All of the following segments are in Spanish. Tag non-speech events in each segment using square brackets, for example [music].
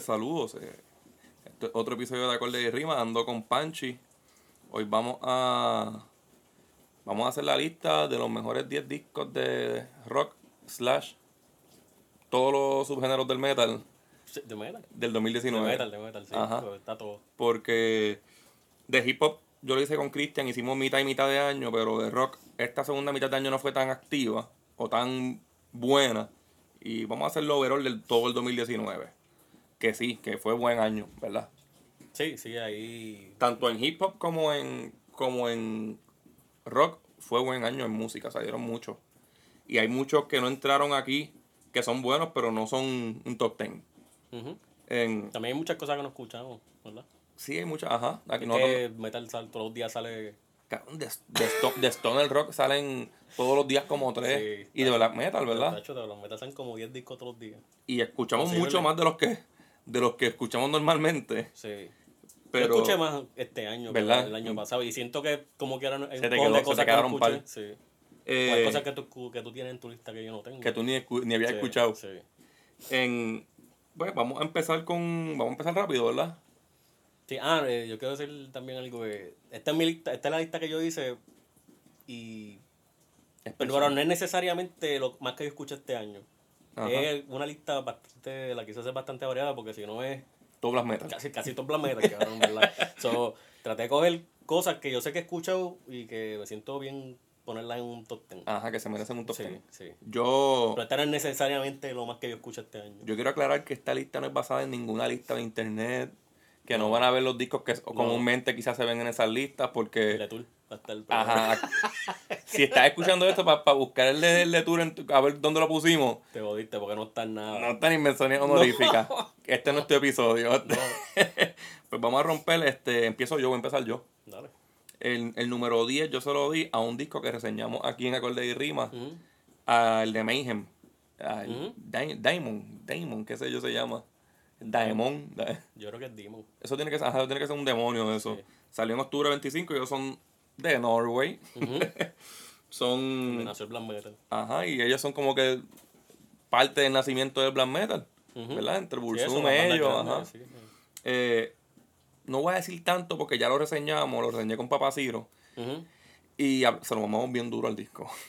saludos. eh, este otro episodio de Acorde y Rima, ando con Panchi. Hoy vamos a vamos a hacer la lista de los mejores 10 discos de rock slash todos los subgéneros del metal De metal. del De 2019. metal, de metal, sí. Ajá. pues, Está todo. Porque de hip hop yo lo hice con Christian, hicimos mitad y mitad de año, pero de rock esta segunda mitad de año no fue tan activa o tan buena. Y vamos a hacerlo overall del todo el 2019. Que sí, que fue buen año, ¿verdad? Sí, sí, ahí. Tanto en hip hop como en, como en rock fue buen año en música, salieron muchos. Y hay muchos que no entraron aquí, que son buenos, pero no son un top ten. ujú. En, También hay muchas cosas que no escuchamos, ¿verdad? sí, hay muchas, ajá. Aquí no, que metal sal, todos los días sale. De, de, de Stoner Rock salen todos los días como tres. Sí. y de Black Metal, ¿verdad? De hecho, de los metal salen como 10 discos todos los días. Y escuchamos mucho más de los que de los que escuchamos normalmente. Sí. Pero Yo escuché más este año que ¿Verdad? el año pasado y siento que como que eran Se te quedó- se te que no par. escuché. Sí. eh, hay cosas que tú, que tú tienes en tu lista que yo no tengo. que tú ni, ni habías Sí, escuchado. Sí. En, pues vamos a empezar con. Vamos a empezar rápido, ¿verdad? Sí, ah, eh, yo quiero decir también algo que esta es mi lista, esta es la lista que yo hice y pero, pero no es necesariamente lo más que yo escucho este año. Ajá. Es una lista bastante, la quise hacer bastante variada porque si no es Black Metal. casi, casi Black Metal, cabrón, ¿verdad? [laughs] so, traté de coger cosas que yo sé que he escuchado y que me siento bien ponerlas en un top ten. Ajá, que se merecen un top sí, 10. sí. Yo, Pero esta no es necesariamente lo más que yo escucho este año. yo quiero aclarar que esta lista no es basada en ninguna lista de internet. Que no van a ver los discos que comúnmente quizás se ven en esas listas porque. Tool va a estar- Ajá. [laughs] si estás escuchando esto para buscar el de, el de Tour, en tu- a ver dónde lo pusimos, Te jodiste porque no está en nada. no están invenciones honoríficas. [laughs] Este no es tu episodio. pues vamos a romper, este, empiezo yo, voy a empezar yo. Dale. El, el número 10 yo se lo di a un disco que reseñamos aquí en Acorde y Rima, al de Mayhem, al Diamond, Diamond, qué sé yo se llama. Di- Yo creo que es Demon. Eso tiene que, ser- ajá, tiene que ser un demonio eso. Sí. Salió en octubre 25 y ellos son de Norway. Ujú. [laughs] son... Me nació el Black Metal. Ajá, y ellos son como que parte del nacimiento del black metal. ¿verdad? Entre Sí, Burzum bandas ellos, ajá. sí, sí. Eh, no voy a decir tanto porque ya lo reseñamos, lo reseñé con Papaciro Ujú. y se lo mamamos bien duro al disco. [laughs]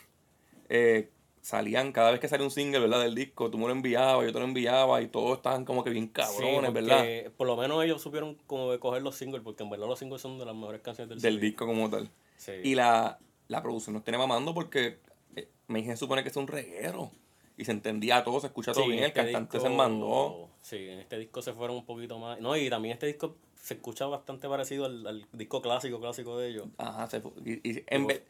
Eh, salían, cada vez que salía un single, ¿verdad? Del disco, tú me lo enviabas, yo te lo enviaba y todos estaban como que bien cabrones, Sí, ¿verdad? Por lo menos ellos supieron como de coger los singles, porque en verdad los singles son de las mejores canciones del, Del CD. disco como tal. Sí. Y la, la producción nos tiene mamando porque eh, me dije supone que es un reguero. Y se entendía todo, se escucha todo Sí, bien, el este cantante disco- se mandó. Sí, en este disco se fueron un poquito más. No, y también este disco se escucha bastante parecido al, al disco clásico, clásico de ellos. Ajá, se y, y en vez-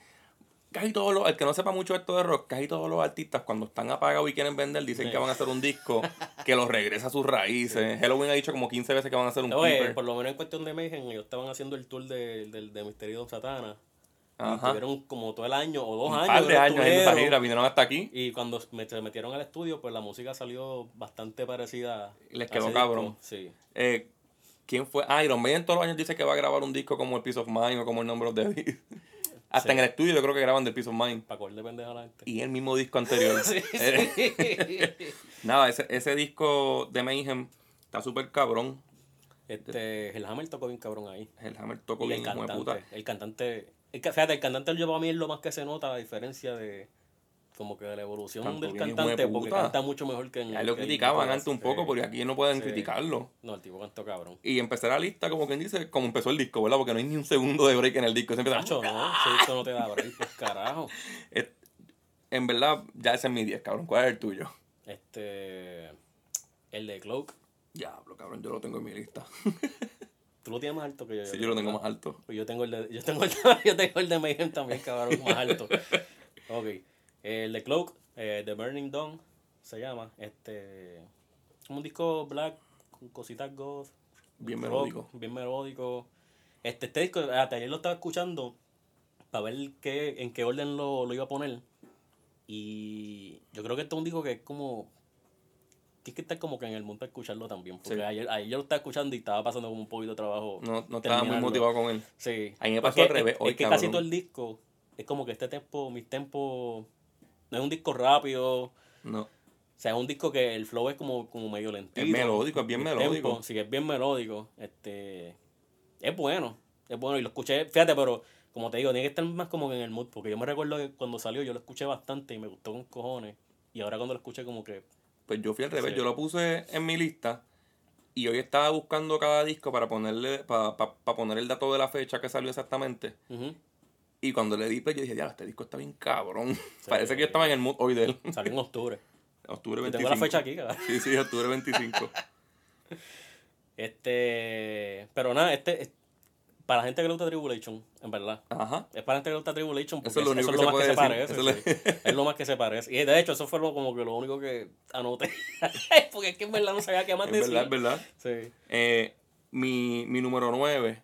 casi todos los, el que no sepa mucho esto de rock, casi todos los artistas cuando están apagados y quieren vender dicen Sí. que van a hacer un disco [laughs] que los regresa a sus raíces. Halloween ha dicho como 15 veces que van a hacer un Oye, keeper. por lo menos en cuestión de Mayhem, ellos estaban haciendo el tour de, de, de Misterio Don Satana. Y Ajá. tuvieron como todo el año o dos Un años. par de años en esa estuvieron. gira, vinieron hasta aquí. Y cuando se metieron al estudio, pues la música salió bastante parecida. Les quedó cabrón. Sí. Eh, ¿Quién fue? Ah, Iron Maiden todos los años dice que va a grabar un disco como el Peace of Mind o como el Number of the Beast. [laughs] Hasta Sí. en el estudio yo creo que graban del Peace of Mind. Para a la gente. Y el mismo disco anterior. [laughs] Sí, Eh, sí. Nada, ese, ese disco de Mayhem está súper cabrón. este, el Hammer tocó bien cabrón ahí. El Hammer tocó Y bien, el cantante. puta. El cantante. El, fíjate, el cantante yo para mí es lo más que se nota, la diferencia de. Como que de la evolución del cantante, porque canta mucho mejor que en Ahí lo que criticaban antes un poco, porque aquí no pueden Sí. criticarlo. No, el tipo cantó cabrón. Y empecé la lista, como quien dice, como empezó el disco, ¿verdad? Porque no hay ni un segundo de break en el disco. Siempre no, ese disco no te da break, pues carajo. [laughs] En verdad, ya ese es mi 10, cabrón. ¿Cuál es el tuyo? Este. El de Cloak. Diablo, cabrón, yo lo tengo en mi lista. [laughs] Tú lo tienes más alto que yo. Sí, yo lo tengo más alto. Pues yo tengo el de, yo tengo el, [laughs] yo tengo el de Mayhem también, cabrón, más alto. Ok. El de Cloak, eh, The Burning Dawn, se llama. Este. Un disco black, con cositas goth. Bien rock, melódico. Bien melódico. Este, este disco, hasta ayer lo estaba escuchando para ver qué, en qué orden lo, lo iba a poner. Y yo creo que este es un disco que es como. Tienes que estar como que en el mundo para escucharlo también. Porque Sí. ayer, ayer yo lo estaba escuchando y estaba pasando como un poquito de trabajo. No, no estaba muy motivado con él. Sí. A mí me Porque pasó al es- revés Es, hoy, que casi todo el disco es como que este tempo, mis tempos. No es un disco rápido. No. O sea, es un disco que el flow es como, como medio lentito. Es melódico, es bien el melódico. tempo, sí, es bien melódico. Este, es bueno, es bueno. Y lo escuché, fíjate, pero como te digo, tiene que estar más como en el mood. Porque yo me recuerdo que cuando salió yo lo escuché bastante y me gustó con cojones. Y ahora cuando lo escuché como que... Pues yo fui al revés, Sí. yo lo puse en mi lista y hoy estaba buscando cada disco para ponerle, para, para, poner el dato de la fecha que salió exactamente. Y cuando le di play, yo dije, ya, este disco está bien cabrón. [laughs] Parece que yo estaba en el mood hoy de él. [laughs] salió en octubre. Octubre Yo 25. tengo la fecha aquí, cabrón. Sí, sí, octubre 25. [laughs] Este, pero nada, este, es- para la gente que le gusta Tribulation, en verdad. Ajá. Es para la gente que le gusta Tribulation porque Eso es lo único que se más que se parece. Eso sí. es lo más que se parece. Y de hecho, eso fue lo, como que lo único que anoté. porque es que en verdad no sabía qué más Es decir. verdad, es verdad. Sí. Eh, mi, mi número 9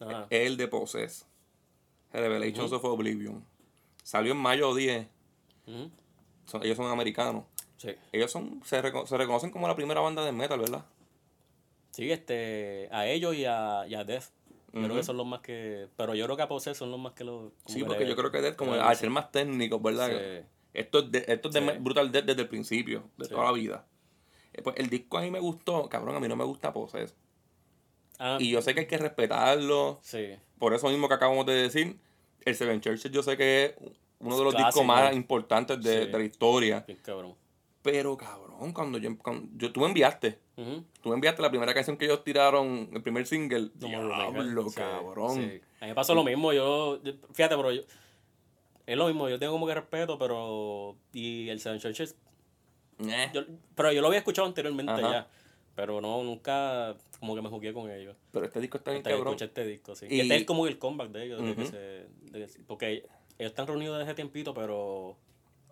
Ajá. es el de Possess. Revelations of Oblivion. Salió en mayo 10. Ujú. Son- ellos son americanos. Sí. Ellos son se, reco- se reconocen como la primera banda de metal, ¿verdad? Sí, este, a ellos y a, y a Death. Yo creo que son los más que. Pero yo creo que a Possess son los más que los. Sí, que porque yo creo que Death, como al ser más técnicos, ¿verdad? Sí. Esto es de, esto es de Sí. me- Brutal Death desde el principio, de Sí. toda la vida. Eh, Pues el disco a mí me gustó, cabrón, a mí no me gusta Possess. Ah, Y yo sé que hay que respetarlo, sí. por eso mismo que acabamos de decir, el Seven Churches yo sé que es uno de los Clásico. discos más importantes de, Sí. de la historia. Bien cabrón. Pero cabrón, cuando yo, cuando yo tú me enviaste, tú me enviaste la primera canción que ellos tiraron, el primer single, No diablo, Sí, cabrón. sí. A mí me pasó lo mismo, yo, yo- fíjate, pero yo, es lo mismo, yo tengo como que respeto, pero, y el Seven Churches, Eh, yo, pero yo lo había escuchado anteriormente Ajá. ya, pero no, nunca como que me jugué con ellos. pero este disco está bien Hasta que cabrón. escuché este disco, sí. Y- este es como el comeback de ellos, de que Ujú. se, de que- porque ellos están reunidos desde hace tiempito, pero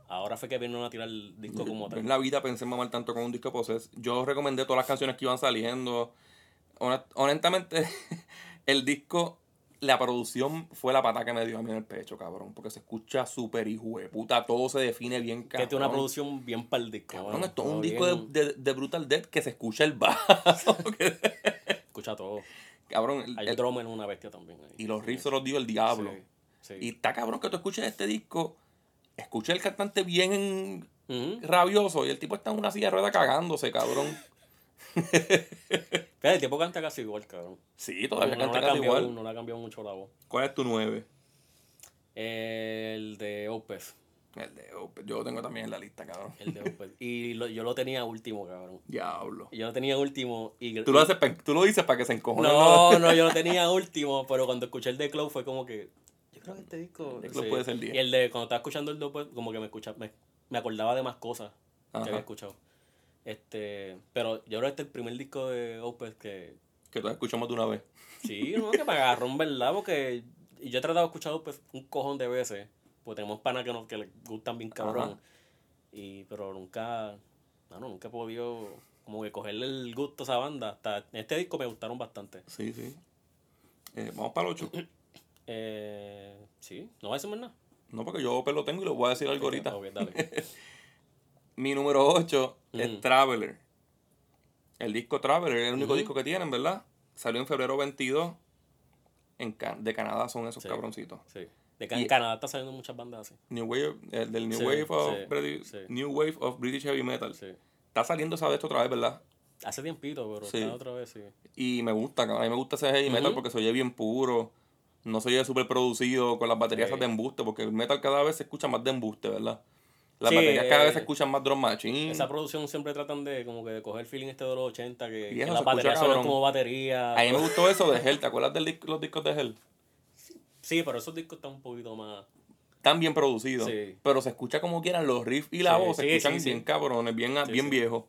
ahora fue que vinieron a tirar el disco como Yo en tal. la vida pensé mamar tanto con un disco Possess. Yo recomendé todas las canciones que iban saliendo. Honest- honestamente, [laughs] el disco, la producción fue la pata que me dio a mí en el pecho, cabrón. Porque se escucha súper hijo de puta. Todo se define bien, Que cabrón. tiene una producción bien para el disco. Cabrón, esto es un disco de, de, de Brutal Death que se escucha el bajo. [laughs] que- Escucha todo. cabrón, el- Hay el- drummer en una bestia también. ahí. y los riffs se los dio el diablo. Sí, sí. Y está cabrón que tú escuches este disco, escucha el cantante bien rabioso y el tipo está en una silla de rueda cagándose, cabrón. [laughs] El tipo canta casi igual, cabrón. Sí, todavía no, no canta ha casi igual. No le ha cambiado mucho la voz. ¿Cuál es tu 9? El de Opeth. El de Opeth. Yo lo tengo también en la lista, cabrón. El de Opeth. y lo- yo lo tenía último, cabrón. Diablo. Yo lo tenía último y... Tú lo, haces tú lo dices para que se encojone. No, [laughs] no, yo lo tenía último, pero cuando escuché el de Cloud fue como que... Yo creo que este disco... Cloud puede ser 10. Y el de cuando estaba escuchando el de Opeth, como que me, escucha, me, me acordaba de más cosas Ajá. que había escuchado. Este, pero yo creo que este es el primer disco de Opeth que... Que tú escuchamos de una vez. Sí, no, que me agarró en verdad, porque y yo he tratado de escuchar pues, un cojón de veces, porque tenemos panas que, nos, que les gustan bien cabrón, Ajá. y pero nunca, no, nunca he podido como que cogerle el gusto a esa banda. Hasta en este disco me gustaron bastante. Sí, sí. Eh, vamos para el 8. Eh, sí, no va a decir más nada. No, porque yo Opeth lo tengo y lo voy a decir algo ahorita. Dale. [laughs] Mi número 8 es Ujú. Traveler. El disco Traveler es el único disco que tienen, ¿verdad? Salió en febrero 22. En Can- de Canadá son esos Sí. cabroncitos. Sí. De Can- Y- Canadá está saliendo muchas bandas así. New Wave, el del New Sí, Wave of British. New Wave of British Heavy Metal. Sí. Está saliendo esa de esto otra vez, ¿verdad? Hace tiempito, pero está otra vez, sí. Y me gusta, a mí me gusta ese heavy metal porque se oye bien puro. No se oye súper producido con las baterías de embuste, porque el metal cada vez se escucha más de embuste, ¿verdad? Las Sí, baterías cada vez se eh, escuchan más drum machine. Esa producción siempre tratan de como que de coger el feeling este de los 80, que, que las baterías como batería. A mí me gustó eso de Hell. ¿Te acuerdas de los discos de Hell? Sí, pero esos discos están un poquito más. Están bien producidos. Sí. Pero se escucha como quieran los riffs y la voz. Se escuchan bien cabrones, bien, bien viejos.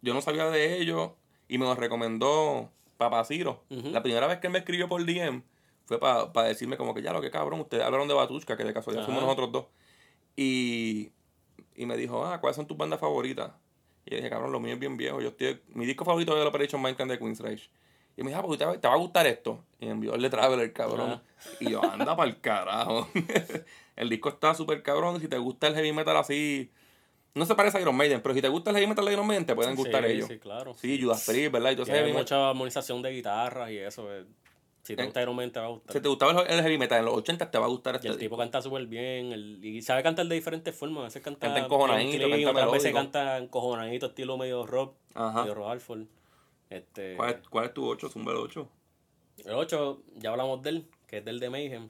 Yo no sabía de ellos y me los recomendó Papaciro. Ujú. La primera vez que él me escribió por DM fue para decirme como que ya lo que cabrón, ustedes hablaron de Batushka, que de casualidad fuimos Ajá. nosotros dos. Y, y me dijo, ah, ¿cuáles son tus bandas favoritas? Y yo dije, cabrón, lo mío es bien viejo. Yo estoy, mi disco favorito es el Operation Mindcamp de Queen's Rage. Y me dijo, ah, porque te, va- te va a gustar esto. Y me envió el de Traveler, cabrón. Y yo, anda para el carajo. [laughs] el disco está súper cabrón. Si te gusta el heavy metal así, no se parece a Iron Maiden, pero si te gusta el heavy metal de Iron Maiden, te pueden gustar sí, ellos. Sí, claro. Sí, Judas Priest, ¿verdad? Y heavy metal. mucha armonización de guitarras y eso. Si te gusta Iron Maiden, te va a gustar. Si te gustaba el el heavy metal en los 80 te va a gustar Y este el tipo canta súper bien. El, y sabe cantar de diferentes formas. A veces canta. Canta encojonadito, canta otras veces melódico. canta encojonadito, estilo medio rock. Ajá. Medio rock Halford. Este, ¿Cuál, es, ¿Cuál es tu 8? Zumba el 8. El 8, ya hablamos de él, que es del de Mayhem.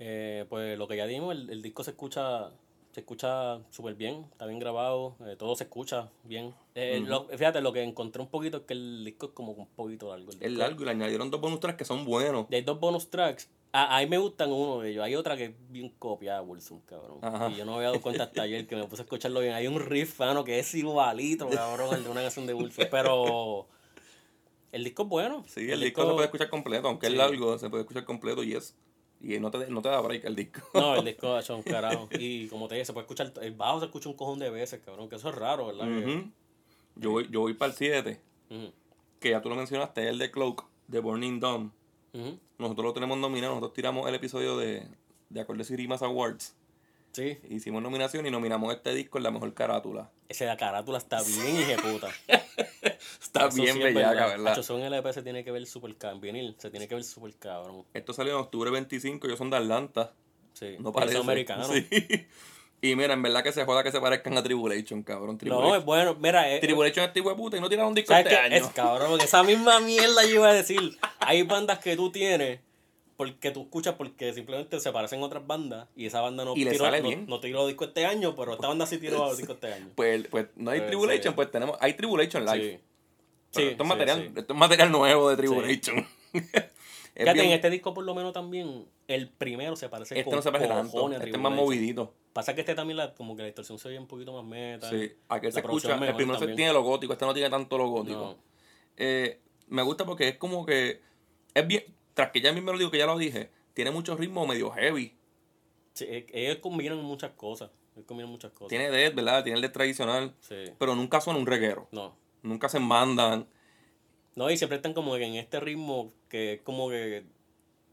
Eh, pues lo que ya dimos, el, el disco se escucha se escucha súper bien, está bien grabado, eh, todo se escucha bien. Eh, lo- fíjate, lo que encontré un poquito es que el disco es como un poquito largo. el Es largo y le añadieron dos bonus tracks que son buenos. Y hay dos bonus tracks. A, a mí me gustan uno de ellos. Hay otra que es bien copiada, Wilson, cabrón. Ajá. Y yo no me había dado cuenta hasta ayer que me puse a escucharlo bien. Hay un riff, mano, que es igualito, cabrón, el de una canción de Wilson. Pero el disco es bueno. Sí, el, disco, se puede escuchar completo, aunque Sí. es largo, se puede escuchar completo y es. Y no te, no te da break el disco. No, el [laughs] disco ha hecho un carajo. Y como te dije, se puede escuchar. El bajo se escucha un cojón de veces, cabrón. Que eso es raro, ¿verdad? Yo, voy, yo voy para el 7, Ujú, que ya tú lo mencionaste, el de Cloak, de Burning Dawn. Nosotros lo tenemos nominado, nosotros tiramos el episodio de, de Acordes y Rimas Awards. Sí, Hicimos nominación y nominamos este disco en la mejor carátula. ese de carátula está bien hijeputa. [laughs] Está Eso bien sí es bellaca, verdad. ¿verdad? Son LP se tiene que ver super cabrón. Vinil se tiene que ver super cabrón. Esto salió en octubre 25, ellos son de Atlanta. Sí, No parece. son americanos. Sí. Y mira, en verdad que se joda que se parezcan a Tribulation, cabrón. No, Tribulation, es bueno. Mira, eh, Tribulation es este hijo de puta y no tiraron un disco ¿sabes este año. Es cabrón, porque esa misma mierda yo iba a decir. Hay bandas que tú tienes porque tú escuchas porque simplemente se parecen otras bandas y esa banda no Y tiró, sale no, bien. no tiró disco este año, pero esta banda sí tiró [laughs] disco este año. Pues, pues no hay Pues, Tribulation, sí. pues tenemos. Hay Tribulation Live. Sí. Esto, es material, esto es material nuevo de Tribulation. [laughs] Fíjate, bien- en este disco por lo menos también, el primero se parece este con no se parece tanto. Este es más movidito. Pasa que este también la, como que la distorsión se oye un poquito más metal. Sí. Aquel se escucha. El primero se tiene lo gótico, este no tiene tanto lo gótico. No. Eh, me gusta porque es como que. Es bien. Tras que ya mismo lo digo que ya lo dije, tiene mucho ritmo medio heavy. Sí, e- ellos combinan muchas cosas. Ellos combinan muchas cosas. Tiene death, ¿verdad? Tiene el death tradicional. Sí. Pero nunca suena un reguero. No. Nunca se mandan. No, y siempre están como que en este ritmo que es como que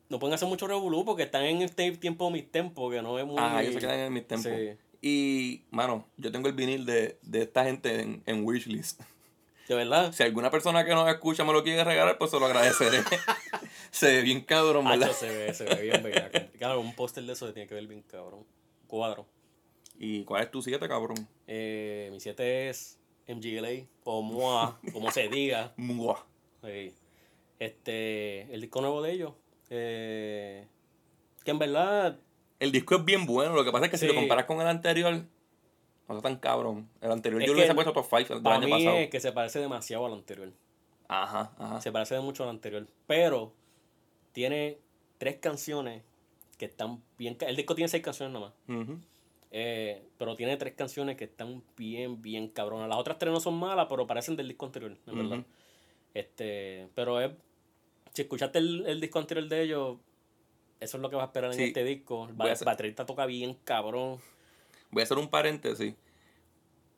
no pueden hacer mucho revolú porque están en este tiempo mis tempos que no es muy. Ah, ellos se quedan en mis tiempos. Sí. Y, mano, yo tengo el vinil de, de esta gente en, en Wishlist. De verdad. Si alguna persona que nos escucha me lo quiere regalar, pues se lo agradeceré. [laughs] [laughs] se ve bien cabrón, ¿verdad? Hacho, se ve, se ve bien bellaco. Claro, un póster de eso se tiene que ver bien cabrón. Cuadro. ¿Y cuál es tu 7, cabrón? Eh, mi 7 es MGLA, o MOA, como se diga. [laughs] Mua. Sí. Este, el disco nuevo de ellos. eh, que en verdad, El disco es bien bueno, lo que pasa es que si lo comparas con el anterior, no está tan cabrón. El anterior Es yo lo hubiese puesto top 5 del para año mí pasado. es que se parece demasiado al anterior. Ajá, ajá. Se parece mucho al anterior. Pero tiene tres canciones que están bien. El disco tiene seis canciones nada más. Ujú. eh, pero tiene tres canciones que están bien, bien cabronas. Las otras tres no son malas, pero parecen del disco anterior, en verdad. Este, pero es, si escuchaste el, el disco anterior de ellos, eso es lo que vas a esperar en este disco. El baterista toca bien cabrón. Voy a hacer un paréntesis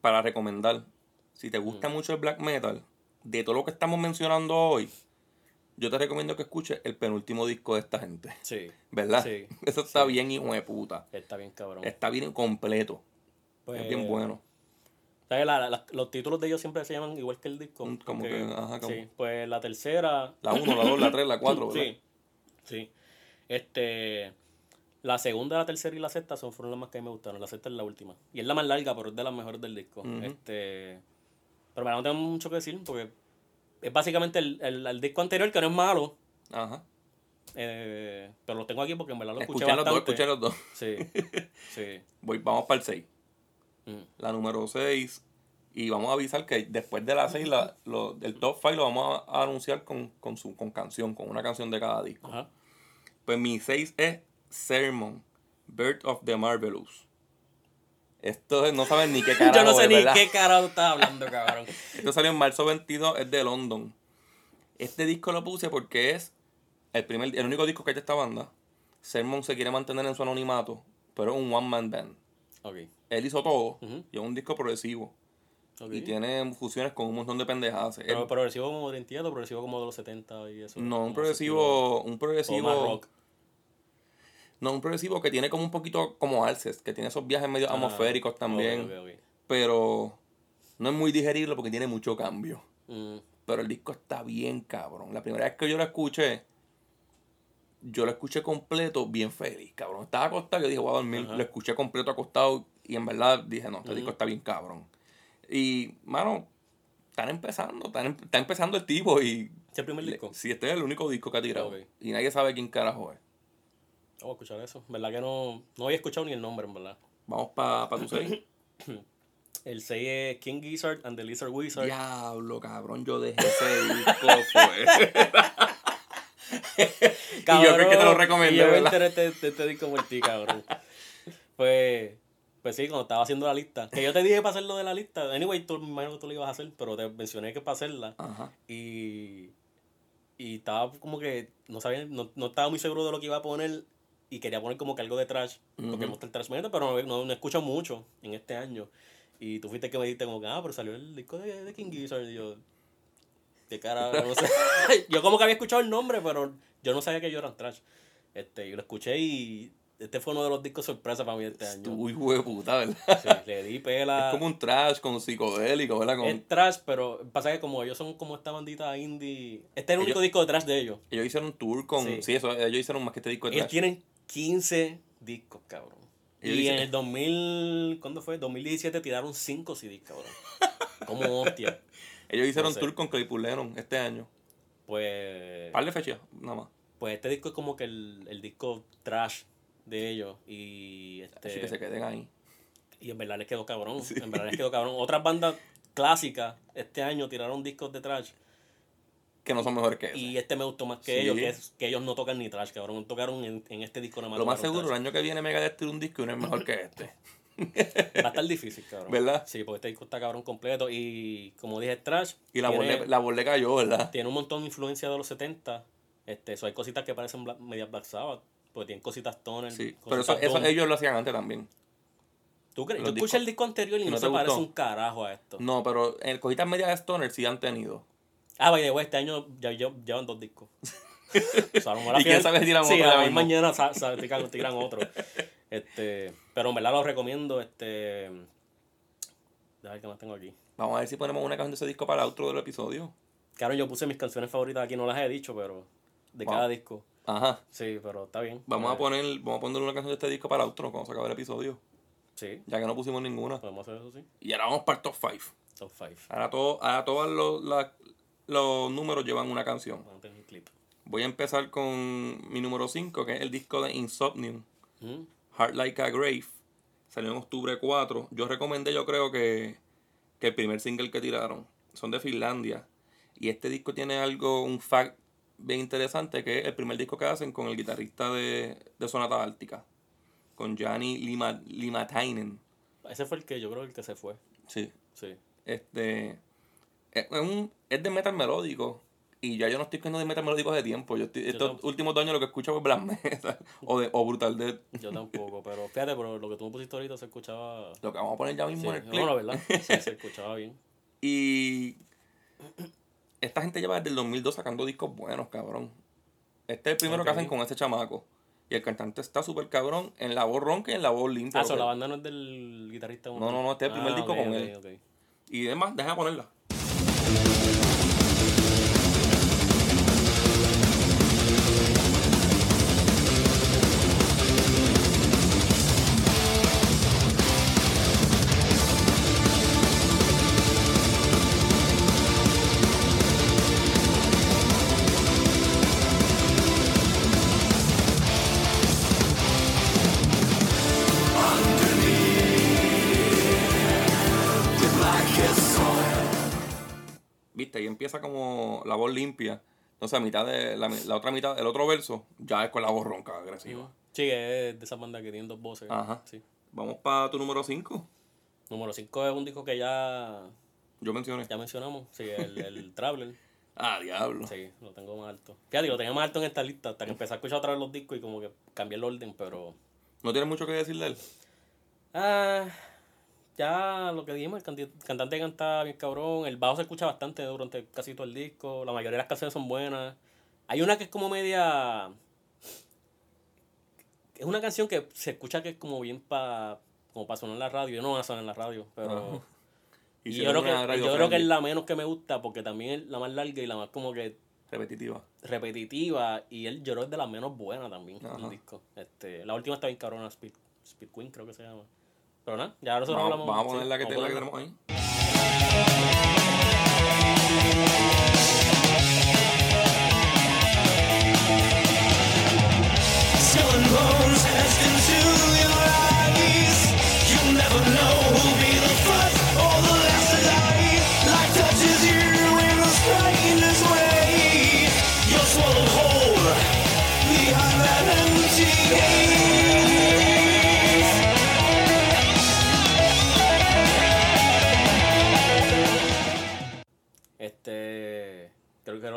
para recomendar. Si te gusta mucho el black metal, de todo lo que estamos mencionando hoy, yo te recomiendo que escuches el penúltimo disco de esta gente. Sí, ¿Verdad? Sí, [laughs] Eso está sí. bien, hijo de puta. está bien cabrón. Está bien completo. Pues, es bien bueno. ¿sabes? La- la- los títulos de ellos siempre se llaman igual que el disco. Mm, como porque- que, ajá, como- Sí, pues la tercera. La 1, la 2, la 3, la 4, [laughs] ¿verdad? Sí, sí. Este, la segunda, la tercera y la sexta son, fueron las más que a mí me gustaron. La sexta es la última. Y es la más larga, pero es de las mejores del disco. Ujú. Este, pero mira, no tengo mucho que decir porque es básicamente el, el, el disco anterior que no es malo. Ajá. eh, pero lo tengo aquí porque en verdad lo escuché Escuchen los dos, escuchen los dos. Sí, [laughs] sí. Voy, vamos para el 6. Mm. La número 6. Y vamos a avisar que después de la 6, la, lo, el top 5 lo vamos a, a anunciar con, con, su, con canción, con una canción de cada disco. Ajá. Pues mi 6 es Sermon, Bird of the Marvelous. Esto es- no saben ni qué carajo [laughs] Yo no sé es, ni ¿verdad? qué carajo estás hablando, cabrón. [laughs] Esto salió en marzo 22, es de London. Este disco lo puse porque es el primer el único disco que hay de esta banda. Sermon se quiere mantener en su anonimato, pero es un one man band. Ok. Él hizo todo y es un disco progresivo. ok. Y tiene fusiones con un montón de pendejadas. Él- Pero progresivo como de entidad o progresivo como de los 70 y eso. no, un progresivo, un. O progresivo, más rock. No, un progresivo que tiene como un poquito como alces, que tiene esos viajes medio Ah, atmosféricos también, pero no es muy digerible porque tiene mucho cambio. Mm, Pero el disco está bien cabrón. La primera vez que yo lo escuché, yo lo escuché completo bien feliz, cabrón. Estaba acostado, yo dije, voy a dormir. Ajá. Lo escuché completo acostado y en verdad dije, no, este disco está bien cabrón. Y, mano, están empezando, están, em- está empezando el tipo y... ¿Es el primer disco? Sí, este es el único disco que ha tirado. Y nadie sabe quién carajo es. Vamos a escuchar eso. ¿Verdad que no, no había escuchado ni el nombre, en verdad? Vamos para pa tu 6. [clears throat] El 6 es King Gizzard and the Lizard Wizard. Diablo, cabrón, yo dejé ese disco, fue. [laughs] Y yo creo que te lo recomendé, y yo me enteré este, de este disco por ti, cabrón. Pues, pues sí, cuando estaba haciendo la lista. Que yo te dije para hacerlo de la lista. Anyway, tú, me imagino que tú lo ibas a hacer, pero te mencioné que para hacerla. Ajá. Y, y estaba como que no sabía, no, no estaba muy seguro de lo que iba a poner. Y quería poner como que algo de trash. Porque me gusta el trash metal, pero no, no, no escucho mucho en este año. Y tú fuiste que me dijiste como que, ah, pero salió el disco de, de King Gizzard. Y yo, de cara, no sé. [laughs] [laughs] yo como que había escuchado el nombre, pero yo no sabía que yo era trash. Este, yo lo escuché y este fue uno de los discos sorpresa para mí este año. Tú, hijo de puta, ¿verdad? Sí, le di pela. Es como un trash con psicodélico, ¿verdad? Con- Es trash, pero pasa que como ellos son como esta bandita indie. Este es el único Ellos- disco de trash de ellos. Ellos hicieron un tour con. Sí. Sí, eso, ellos hicieron más que este disco de Ellos trash. tienen 15 discos, cabrón. Y en el 2000, ¿cuándo fue? 2017 tiraron 5 CDs, cabrón. [laughs] Como hostia. Ellos hicieron No sé. tour con Claypool Lennon este año. Pues, Par de fechas, nada más. pues este disco es como que el, el disco trash de ellos. Y Así que se este queden ahí. y en verdad les quedó cabrón. [laughs] Sí. En verdad les quedó cabrón. Otras bandas clásicas este año tiraron discos de trash. Que no son mejores que ese. Y este me gustó más que Sí. ellos, que, es, que ellos no tocan ni trash, cabrón. Tocaron en, en este disco nada más. Lo más seguro, el año que viene Megadeth tira un disco y uno es mejor que este. [laughs] Va a estar difícil, cabrón. ¿Verdad? Sí, porque este disco está cabrón completo. Y como dije, trash. Y la tiene, la cayó, ¿verdad? tiene un montón de influencia de los 70. Este, eso hay cositas que parecen medias Black Sabbath. Porque tienen cositas toner. Sí. Pero eso, eso ellos lo hacían antes también. ¿Tú crees? Yo escuché el disco anterior y ¿Y no, se parece un carajo a esto. No, pero en cositas medias de Stoner sí han tenido. Ah, by the way, este año ya, ya- llevan dos discos. [laughs] O sea, a lo mejor ¿Y quién sabe si tiran sí, otro mismo? mañana sa- sa- tiran, tiran otro. Este, pero en verdad lo recomiendo. Este, a ver qué más tengo aquí. Vamos a ver si ponemos una canción de ese disco para el outro del episodio. Claro, yo puse mis canciones favoritas aquí, no las he dicho, pero de Wow. cada disco. Ajá. Sí, pero está bien. Vamos a poner, vamos a poner una canción de este disco para el outro cuando se acabe el episodio. Sí, Ya que no pusimos ninguna. podemos hacer eso, sí. Y ahora vamos para el top 5. Top 5. Ahora, todo, ahora todos los, la- los números llevan una canción. Vamos a tener un clip. Voy a empezar con mi número 5, que es el disco de Insomnium, Mm, Heart Like a Grave. Salió en octubre 4. Yo recomendé, yo creo que, que el primer single que tiraron. Son de Finlandia. Y este disco tiene algo, un fact bien interesante, que es el primer disco que hacen con el guitarrista de, de Sonata Ártica. Con Jani Lima, Limatainen. Ese fue el que yo creo el que se fue. Sí. Sí. Este. Es, un, es de metal melódico. Y ya yo no estoy escuchando de metal melódico hace tiempo. Yo estoy, estos tampoco. últimos dos años lo que escucho es Black Metal [laughs] o, de, o Brutal Death. Yo tampoco, pero fíjate, pero lo que tú me pusiste ahorita se escuchaba. Lo que vamos a poner ya mismo Sí, en el clip. no, la verdad. Sí, se [laughs] escuchaba bien. Y esta gente lleva desde el 2002 sacando discos buenos, cabrón. Este es el primero que hacen con ese chamaco. Y el cantante está súper cabrón en la voz ronca y en la voz limpia. Ah, so, la banda no es del guitarrista. No, no, no, este es el primer Ah, disco con él. Y además, deja ponerla. ¿Viste? Y empieza como la voz limpia. Entonces, a mitad de la, la otra mitad, el otro verso, ya es con la voz ronca, agresiva. Sí, es de esas bandas que tienen dos voces. Ajá. Sí. Vamos para tu número 5. Número 5 es un disco que ya, Yo mencioné. ya mencionamos. Sí, el, el [laughs] Traveler. Ah, diablo. Sí, lo tengo más alto. Fíjate, lo tenía más alto en esta lista hasta que empecé a escuchar otra vez los discos y como que cambié el orden, pero. ¿No tienes mucho que decir de él? Ah, ya lo que dijimos, el canti- cantante canta bien cabrón, el bajo se escucha bastante durante casi todo el disco, la mayoría de las canciones son buenas. Hay una que es como media... Es una canción que se escucha que es como bien para como para sonar en la radio, yo no voy a sonar en la radio, pero... Ajá. [laughs] Y yo creo, que, yo creo que es la menos que me gusta porque también es la más larga y la más como que Repetitiva. repetitiva y él lloró es de las menos buenas también Ajá. el disco. Este, la última está bien cabrona, Speed, Speed Queen creo que se llama. Pero nada, ya nosotros Vamos, hablamos. vamos a poner la que, te- la que tenemos ahí.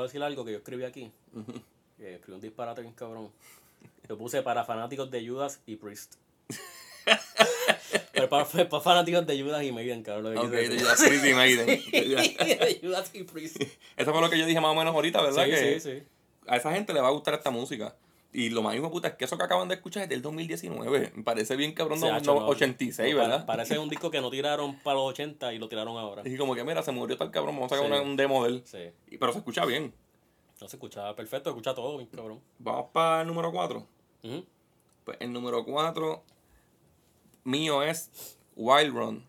Decir algo que yo escribí aquí. Que escribí un disparate bien cabrón. Yo puse para fanáticos de Judas y Priest. Pero para, para fanáticos de Judas y Maiden, cabrón. Ok, de. Judas Priest y Maiden. [laughs] de Judas y Priest. Eso fue lo que yo dije más o menos ahorita, ¿verdad? Sí, que sí, sí. a esa gente le va a gustar esta música. Y lo más puta es que eso que acaban de escuchar es del 2019. Me parece bien cabrón, no, hacho, no, no, 86, no, pa- ¿verdad? Parece un disco que no tiraron para los 80 y lo tiraron ahora. Y como que mira, se murió tal cabrón, vamos a sacar Sí. una- un demo de él. Sí. Y- Pero se escucha bien. No se escuchaba perfecto, se escucha todo, bien cabrón. Vamos para el número 4. Ujú. Pues el número 4 mío es Wild Run.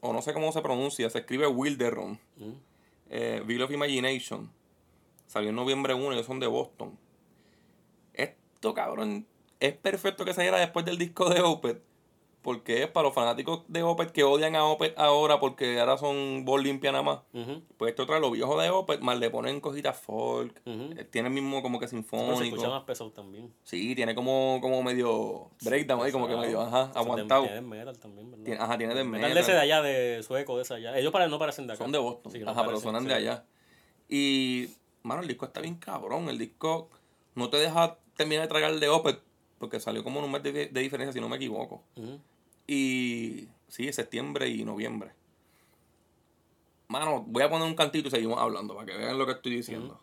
O no sé cómo se pronuncia, se escribe Wilder Run. Eh, Bill of Imagination. Salió en noviembre 1, ellos son de Boston. Esto, cabrón, es perfecto que saliera después del disco de Opeth. Porque es para los fanáticos de Opeth que odian a Opeth ahora porque ahora son voz limpia nada más. Ujú. Pues esto trae los viejos de Opeth, más le ponen cositas folk. Eh, Tiene el mismo como que Pero se sinfónico. escucha más pesado también. Sí, tiene como, como medio breakdown ahí, como que medio, ajá, aguantado. Tiene metal también, ¿verdad? Tiene- ajá, tiene de metal. de metal. ese de allá, de sueco, de ese allá. Ellos pare- no parecen de acá. Son de Boston. Sí, no Ajá, pero suenan sí. de allá. Y, mano, el disco está bien cabrón. El disco no te deja terminar de tragar el de Opeth, porque salió como en un mes de, de diferencia, si no me equivoco. Y, sí, septiembre y noviembre. Mano, voy a poner un cantito y seguimos hablando para que vean lo que estoy diciendo.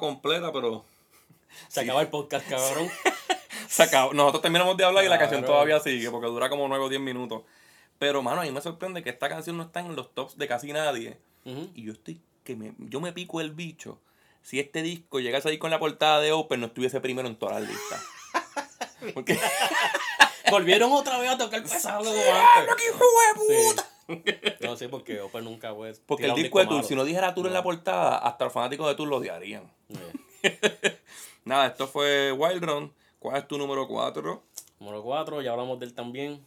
Completa, pero [laughs] Se acaba el podcast, cabrón. [laughs] se acabó. Nosotros terminamos de hablar y la canción todavía sigue, porque dura como 9 o 10 minutos. Pero, mano, a mí me sorprende que esta canción no está en los tops de casi nadie. Y yo estoy que me, yo me pico el bicho. Si este disco llegase ahí con la portada de Open, no estuviese primero en todas las listas. [laughs] Porque, Volvieron otra vez a tocar pesado como ¡Ah, antes. qué hijo de puta! No sé, porque Open nunca fue. Porque el disco de Tour, si no dijera Tour en la portada, hasta los fanáticos de Tour lo odiarían. [laughs] Nada, esto fue Wild Run. ¿Cuál es tu número 4? Número 4, ya hablamos de él también.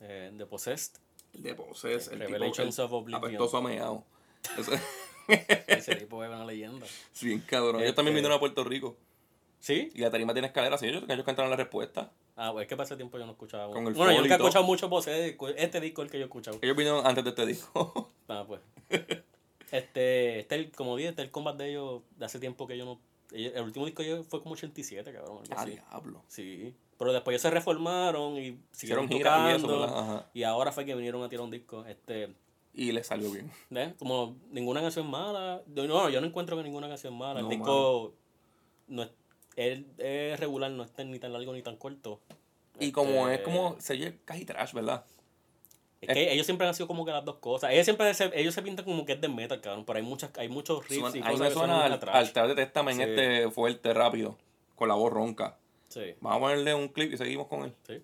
Eh, de Possessed. El de Poses, el Revelations tipo, of Oblivion. apestoso. Ese- Ese [laughs] tipo es una leyenda. Sí, bien cabrón. Ellos también Este- vinieron a Puerto Rico. ¿Sí? Y la tarima tiene escaleras. Sí, ellos, ellos cantaron la respuesta. Ah, pues es que para ese tiempo yo no escuchaba. Con el bueno, yo nunca he escuchado mucho Possessed. Este disco es el que yo he escuchado. Ellos vinieron antes de este disco. Ah, pues. [laughs] Este, este el- como dije, este es el combat de ellos de hace tiempo que yo no. ellos- El último disco de ellos fue como 87, cabrón. ah, así. diablo. Sí. Pero después ellos se reformaron y siguieron y eso, tocando. Ajá. y ahora fue que vinieron a tirar un disco. Este, Y les salió bien. ¿ves? Como ninguna canción mala. yo- No, yo no encuentro que ninguna canción mala. No, el disco no es, es, es regular, no es ni tan largo ni tan corto. Y como Este, es como, se oye casi trash, ¿verdad? Es que ellos siempre han sido como que las dos cosas. Ellos siempre se, ellos se pintan como que es de metal, cabrón. Pero hay muchas, hay muchos riffs y cosas que suena al, al de Testament Sí. este fuerte, rápido, con la voz ronca. Sí, Vamos a ponerle un clip y seguimos con él. sí.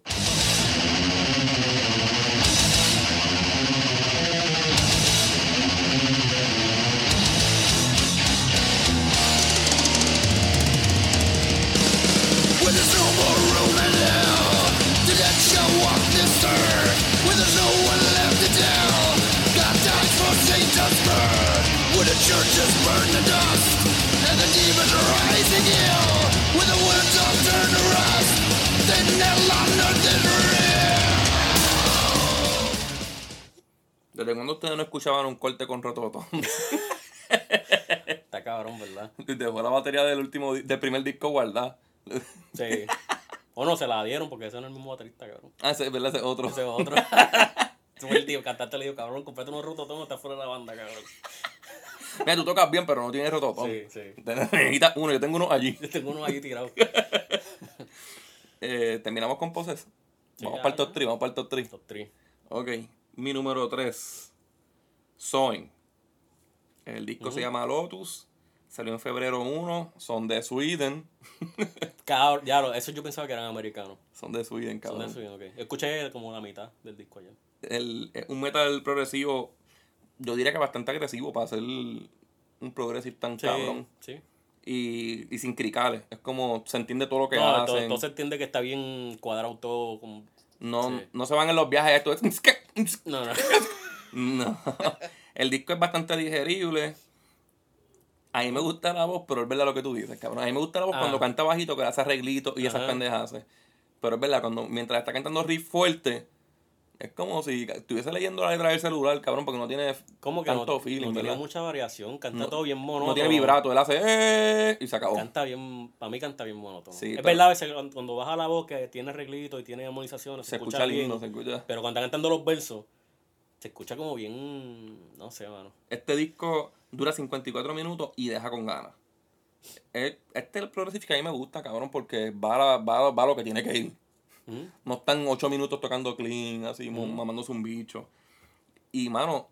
¿Desde cuándo ustedes no escuchaban un corte con Rototón? Está cabrón, ¿verdad? [laughs] Dejó la batería del último del primer disco guardada. Sí. O no, se la dieron porque ese no es el mismo baterista, cabrón. Ah, ese, ¿verdad? Ese otro. Ese es otro. [laughs] [laughs] Fue el tío, cantante le dijo, cabrón, comprate unos rototón, está fuera de la banda, cabrón. Mira, tú tocas bien, pero no tienes Rototón. Sí, sí. Necesitas uno, yo tengo uno allí. Yo tengo uno ahí tirado. Eh, terminamos con Poses. Vamos para el top ya. 3, vamos para el top 3. Top 3. Ok, mi número 3. Soin. El disco se llama Lotus. Salió en febrero 1. Son de Sweden. [laughs] Cabrón, ya, lo- eso yo pensaba que eran americanos. Son de Sweden, Son cabrón. de Sweden, ok. Escuché como la mitad del disco ayer. El, es un metal progresivo, yo diría que bastante agresivo para hacer un progressive tan Sí, cabrón. sí. Y, y sin cricales. Es como se entiende todo lo que No, hacen. todo, todo se entiende que está bien cuadrado todo. Como... no, sí. no se van en los viajes esto es [laughs] No, no. [laughs] No. El disco es bastante digerible. A mí me gusta la voz, pero es verdad lo que tú dices, cabrón. A mí me gusta la voz Ah. cuando canta bajito, que le hace arreglitos y esas pendejas. Pero es verdad, cuando mientras está cantando riff fuerte, es como si estuviese leyendo la letra del celular, cabrón, porque no tiene Como que no, feeling, no tiene ¿verdad? mucha variación. Canta No- todo bien monótono. No tiene vibrato, él hace ¡eh! y se acabó. Canta bien, para mí canta bien monótono. Sí, es verdad, a veces cuando- baja la voz que tiene arreglitos y tiene armonizaciones, se, Se escucha, escucha bien. lindo, se escucha. Pero cuando está cantando los versos, se escucha como bien, no sé, mano. Este disco dura 54 minutos y deja con ganas. Es- Este es el progressive que a mí me gusta, cabrón, porque va a, va, a- va a lo que tiene que ir. ¿Mm? No están 8 minutos tocando clean, así, mamándose un bicho. Y, mano,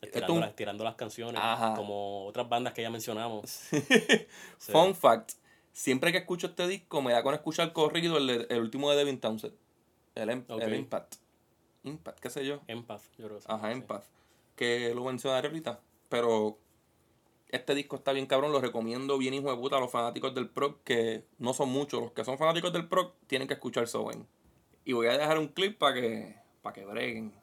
Estirando, un- las, estirando las canciones, Ajá. como otras bandas que ya mencionamos. Sí. [laughs] fun fact, siempre que escucho este disco me da con escuchar corrido el, el último de Devin Townsend. El, Em- Ok. el Impact. Impact, qué sé yo. Empath, yo creo que sí. Ajá. Empath. Que lo mencionaré ahorita. Pero este disco está bien cabrón, lo recomiendo bien hijo de puta a los fanáticos del prog, que no son muchos. Los que son fanáticos del prog tienen que escuchar Sowen. Y voy a dejar un clip para que, para que breguen.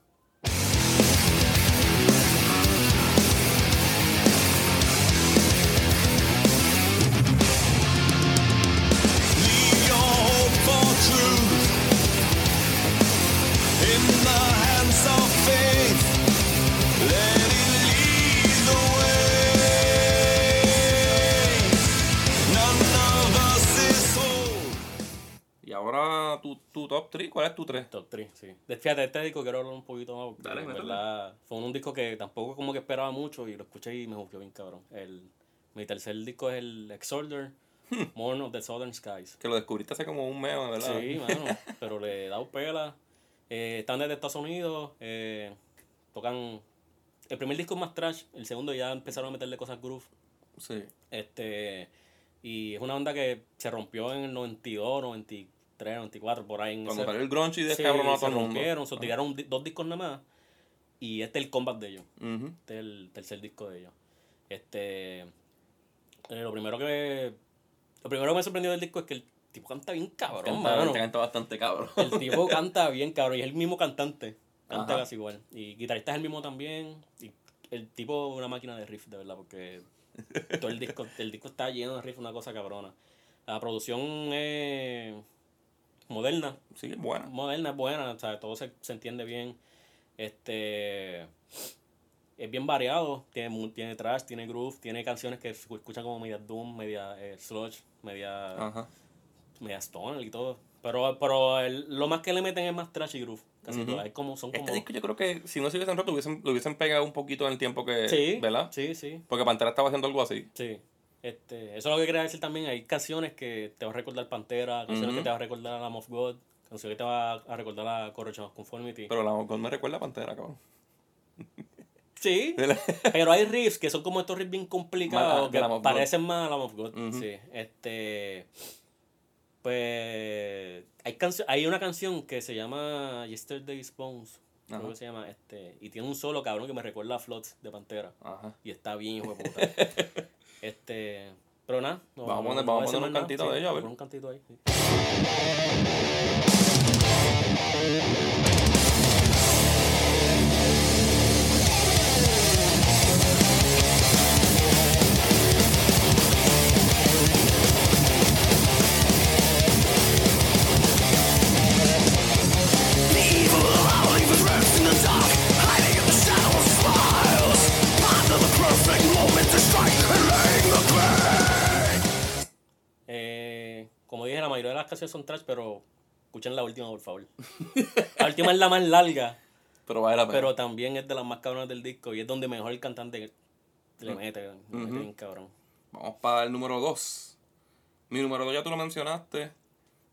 Y ahora tu, tu top 3, ¿cuál es tu 3? Top 3, sí. De- Fíjate, este disco quiero hablar un poquito más. porque, Dale, en verdad, fue un disco que tampoco como que esperaba mucho y lo escuché y me gustó bien cabrón. El, mi tercer disco es el Exorder, Hmm. Morn of the Southern Skies. Que lo descubriste hace como un mes, ¿verdad? Sí, mano, pero le he dado pela. Eh, están desde Estados Unidos, eh, tocan... El primer disco es más trash, el segundo ya empezaron a meterle cosas groove. Sí. Este, y es una banda que se rompió en el 92, 93, 94, por ahí. En Cuando ese- salió el grunge y Sí, descabronó a se rompieron, se tiraron dos discos nada más. Y este es el comeback de ellos. Este es el tercer disco de ellos. Este. eh, lo primero que. Lo primero que me sorprendió del disco es que el tipo canta bien cabrón, Canta, mano. canta bastante cabrón. El tipo [laughs] canta bien cabrón. Y es el mismo cantante. Canta Ajá. casi igual. Y guitarrista es el mismo también. Y el tipo es una máquina de riff, de verdad, porque todo el disco, el disco está lleno de riff, una cosa cabrona. La producción es moderna, Sí, es buena. moderna, es buena, o sea, todo se, se entiende bien. Este es bien variado, tiene, tiene trash, tiene groove, tiene canciones que se escuchan como media doom, media eh, sludge, media, Ajá. media stoner y todo. Pero, pero el- lo más que le meten es más trash y groove. Casi Ujú. todas. Es como, son como. Este disco yo creo que si no se hubiesen roto, hubiesen, lo hubiesen pegado un poquito en el tiempo que. sí, ¿Verdad? sí, sí, Porque Pantera estaba haciendo algo así. sí. Este, eso es lo que quería decir también. Hay canciones que te va a recordar Pantera, canciones que te va a recordar a Lamb of God, canciones que te va a recordar a Correction of Conformity. Pero la voz me recuerda a Pantera, cabrón. [laughs] Sí, [laughs] pero hay riffs que son como estos riffs bien complicados de que Lamb of God. parecen más a Lamb of God. Sí, este. Pues. Hay, hay una canción que se llama Yesterday's Bones. Creo Ajá. que se llama. este Y tiene un solo cabrón que me recuerda a Flots de Pantera. Ajá. Y está bien, hijo de puta. [laughs] este. Pero nada. Vamos a no- poner- no vamos a poner un nada. cantito Sí, de ella, a ver. un cantito ahí. sí. Trash, pero escuchen la última, por favor. La última es la más larga, Pero vale la pena. pero también es de las más cabronas del disco y es donde mejor el cantante le mete, le mete bien cabrón. Vamos para el número 2. Mi número 2 ya tú lo mencionaste.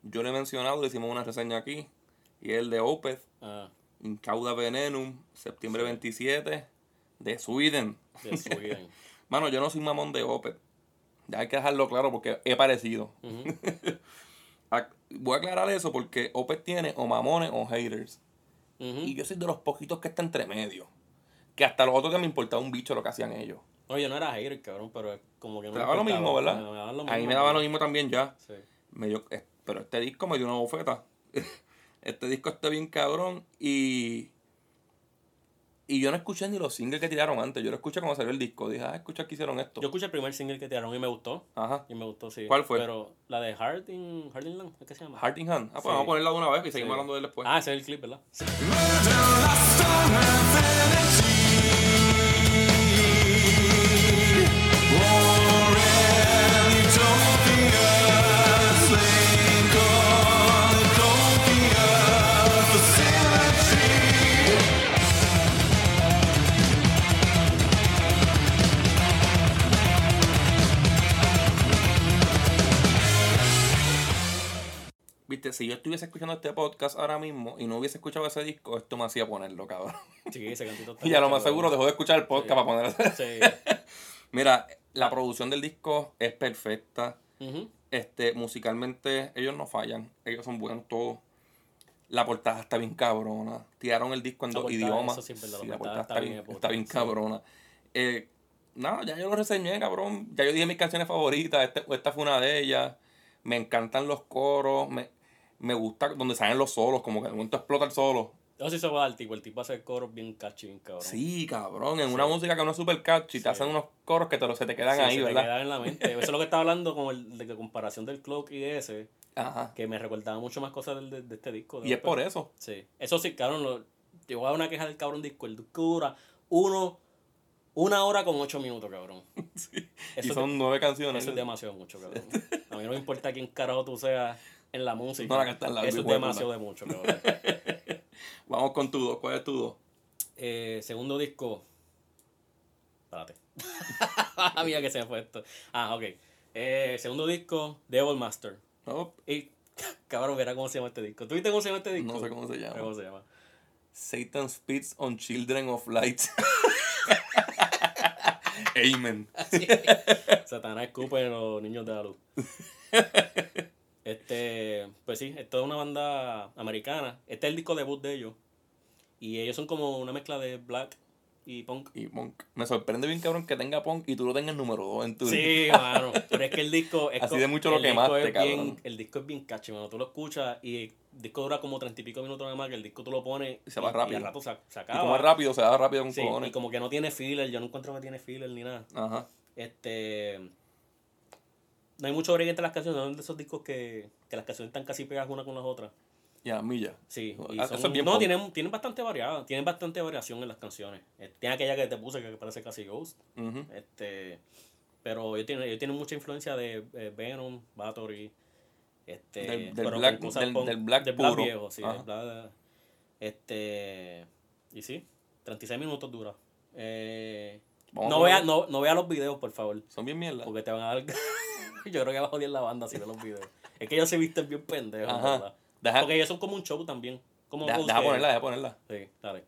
Yo lo he mencionado, le hicimos una reseña aquí. Y es el de Opeth, Ah, Incauda Venenum, septiembre 27, de Sweden. de Sweden. [laughs] Mano, yo no soy mamón de Opeth. Ya hay que dejarlo claro porque he parecido. [laughs] Voy a aclarar eso porque Opeth tiene o mamones o haters. Ujú. Y yo soy de los poquitos que está entre medio. Que hasta los otros que me importaba un bicho lo que hacían ellos. No, yo no era hater, cabrón, pero es como que no Te me daba lo mismo, ¿verdad? Me, me daba lo A mí mismo, me daba lo mismo también ya. Sí. Me dio- eh, pero este disco me dio una bofeta. [laughs] este disco está bien cabrón y. Y yo no escuché ni los singles que tiraron antes. Yo lo escuché cuando salió el disco. Dije, ah, escucha que hicieron esto. Yo escuché el primer single que tiraron y me gustó. Ajá. Y me gustó, sí. ¿Cuál fue? Pero la de Heart in, Heart in Land, ¿es que se llama? Heart in Hand. Ah, pues Sí. vamos a ponerla de una vez y seguimos Sí. hablando de él después. Ah, ese es el clip, ¿verdad? Si yo estuviese escuchando este podcast ahora mismo y no hubiese escuchado ese disco, esto me hacía ponerlo, cabrón. Sí, ese cantito [laughs] está Y a lo más seguro dejó de escuchar el podcast Sí. para poner ese. Sí. [laughs] Mira, la producción del disco es perfecta. Este, musicalmente, ellos no fallan. Ellos son buenos todos. La portada está bien cabrona. Tiraron el disco en La dos portada, idiomas. eso sí la portada está bien está bien cabrona. Eh, nada, ya yo lo reseñé, cabrón. Ya yo dije mis canciones favoritas. Este- esta fue una de ellas. Me encantan los coros. Me, me gusta donde salen los solos. Como que de momento explota el solo. Eso sí se va al tipo. El tipo hace coros bien catchy, bien cabrón. Sí, cabrón. En una música que no es super catchy, te Sí. hacen unos coros que te, lo- se te quedan Sí, ahí, se te ¿verdad? queda en la mente. [laughs] Eso es lo que estaba hablando con el de comparación del Cloak y ese, Ajá. que me recordaba mucho más cosas del, de, de este disco. de Y es por eso. Sí. Eso sí, cabrón, lo, te voy a dar una queja del cabrón disco. El disco dura uno, una hora con ocho minutos, cabrón. [laughs] y Eso, son nueve canciones. eso es demasiado mucho, cabrón. A mí no me importa quién carajo tú seas en la música. No la cantas largo, Eso es demasiado de mucho. [laughs] Vamos con tu dos. ¿Cuál es tu dos? Eh, segundo disco. Espérate. [laughs] Mira que se me fue esto. Ah, ok. Eh, segundo disco, Devil Master. Y, [laughs] cabrón, verá cómo se llama este disco. ¿Tú viste cómo se llama este disco? no sé cómo se llama. ¿Cómo se llama? Satan spits on children of light. Amen. Satanás escupe en los niños de la luz. Este, pues sí, esto es una banda americana. Este es el disco debut de ellos. Y ellos son como una mezcla de black y punk. Y punk. Me sorprende bien, cabrón, que tenga punk y tú lo tengas número dos en tu Sí, mano. Pero es que el disco. [laughs] Es Así de mucho lo quemaste, cabrón. bien- El disco es bien catchy, mano. Tú lo escuchas y el disco dura como treinta y pico minutos nada más. Que el disco tú lo pones. Y se va rápido. Y al rato se, se Y acaba. como es rápido, se da rápido con Sí, cojones. y como que no tiene filler. Yo no encuentro que tiene filler ni nada. Ajá. Este. No hay mucho break entre las canciones, son de esos discos que, que las canciones están casi pegadas una con las otras. Y a la milla. Sí, y Ah, son- es bien no, tienen, tienen bastante variada, tienen bastante variación en las canciones. Eh, Tiene aquella que te puse que parece casi Ghost. Este, pero ellos tienen, ellos tienen mucha influencia de eh, Venom, Bathory, este, Del- del black- del- punk- del black puro. viejo, sí, del black, este, y sí, 36 minutos dura. Eh, no, vea, no, no vea los videos, por favor. Son bien mierda. Porque te van a dar. [laughs] [laughs] yo creo que va a odiar la banda si ves los videos. Es que ellos se visten bien pendejos, Ajá. Deja, Porque ellos son como un show también. Como deja, deja ponerla, deja ponerla. Sí, dale.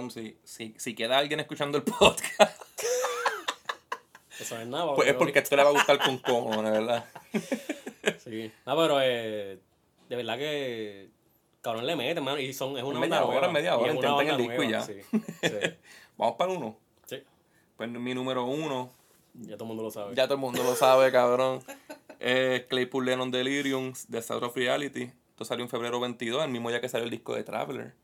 Cabrón, si, si, si queda alguien escuchando el [laughs] podcast, Eso no es nada. pues es porque esto le va a gustar con cojones, ¿verdad? [laughs] Sí. No, pero eh, de verdad que. Cabrón le mete. Y son, es una Media hora, nueva. media hora, el disco y ya. Sí. [laughs] sí. Vamos para uno. Sí. Pues mi número uno, Ya todo el mundo lo sabe. ya todo el mundo lo sabe, cabrón. Eh, Claypool Lennon Delirium, The Sound of Reality. Esto salió en febrero 22, el mismo día que salió el disco de Traveler.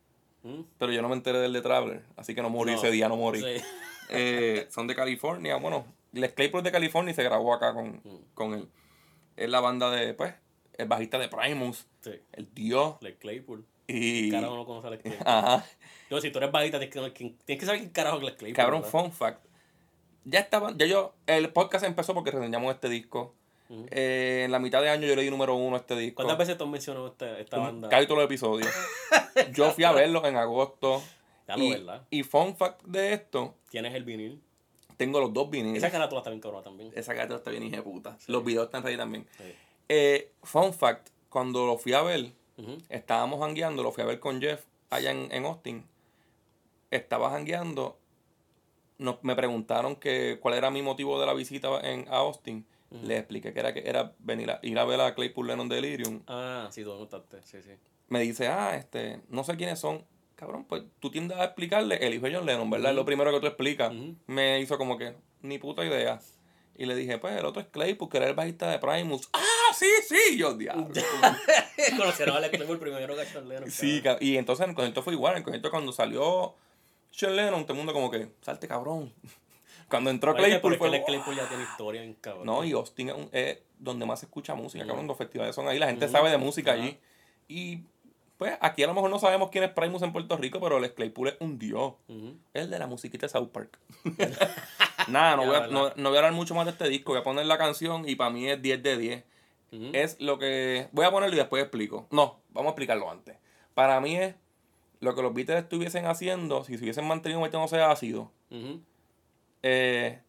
¿Mm? Pero yo no me enteré del de Traveler, así que no morí No. ese día, no morí. Sí. [laughs] Eh, son de California. Bueno, Les Claypool de California y se grabó acá con, Mm. con él. Es la banda de, pues, el bajista de Primus, Sí. el Dios. Les Claypool. Y. Carajo no conoce a Les Claypool. Ajá. Si tú eres bajita, tienes que, tienes que saber quién carajo es Les Claypool. Cabrón, ¿verdad? fun fact. Ya estaban, ya yo, el podcast empezó porque reseñamos este disco. Eh, en la mitad de año yo le di número uno a este disco. ¿Cuántas veces tú has mencionado esta, esta banda? Casi todos los episodios. [laughs] yo fui a verlos en agosto. Ya lo y, verdad. y fun fact de esto, Tienes el vinil. tengo los dos viniles. Esa carátula está bien cabrona también. Esa carta está bien hija de puta. Los videos están ahí también. Sí. Eh, fun fact, cuando lo fui a ver, estábamos jangueando, lo fui a ver con Jeff allá en, en Austin. Estaba jangueando. Nos, me preguntaron que cuál era mi motivo de la visita en, a Austin. Le expliqué que era que era venir a, ir a ver a Claypool Lennon Delirium. Ah, sí, tú me contaste. Sí, sí. Me dice, ah, este, no sé quiénes son. Cabrón, pues tú tiendes a explicarle el hijo de John Lennon, ¿verdad? Es lo primero que tú explicas. Me hizo como que, ni puta idea. Y le dije, pues el otro es Claypool, que era el bajista de Primus. ¡Ah, sí, sí! Yo, diablo. [laughs] Conocieron a Claypool primero que a John Lennon. Sí, cabrón. ca- y entonces en el concierto fue igual. En el concierto cuando salió Sean Lennon, todo el mundo como que, salte cabrón. Cuando entró Oye, Claypool fue... Claypool ya tiene historia en cabrón. No, y Austin es, un- es donde más se escucha música, Mm. cabrón. Los festivales son ahí, la gente sabe de música Ajá. allí. Y pues aquí a lo mejor no sabemos quién es Primus en Puerto Rico, pero Les Claypool es un dios. Ujú. Es de la musiquita de South Park. [laughs] [laughs] Nada, no voy, a, no, no voy a hablar mucho más de este disco. Voy a poner la canción y para mí es 10 de 10. Ujú. Es lo que. Voy a ponerlo y después explico. No, vamos a explicarlo antes. Para mí es lo que los Beatles estuviesen haciendo, si se hubiesen mantenido metiéndose ácido. Ujú. Eh,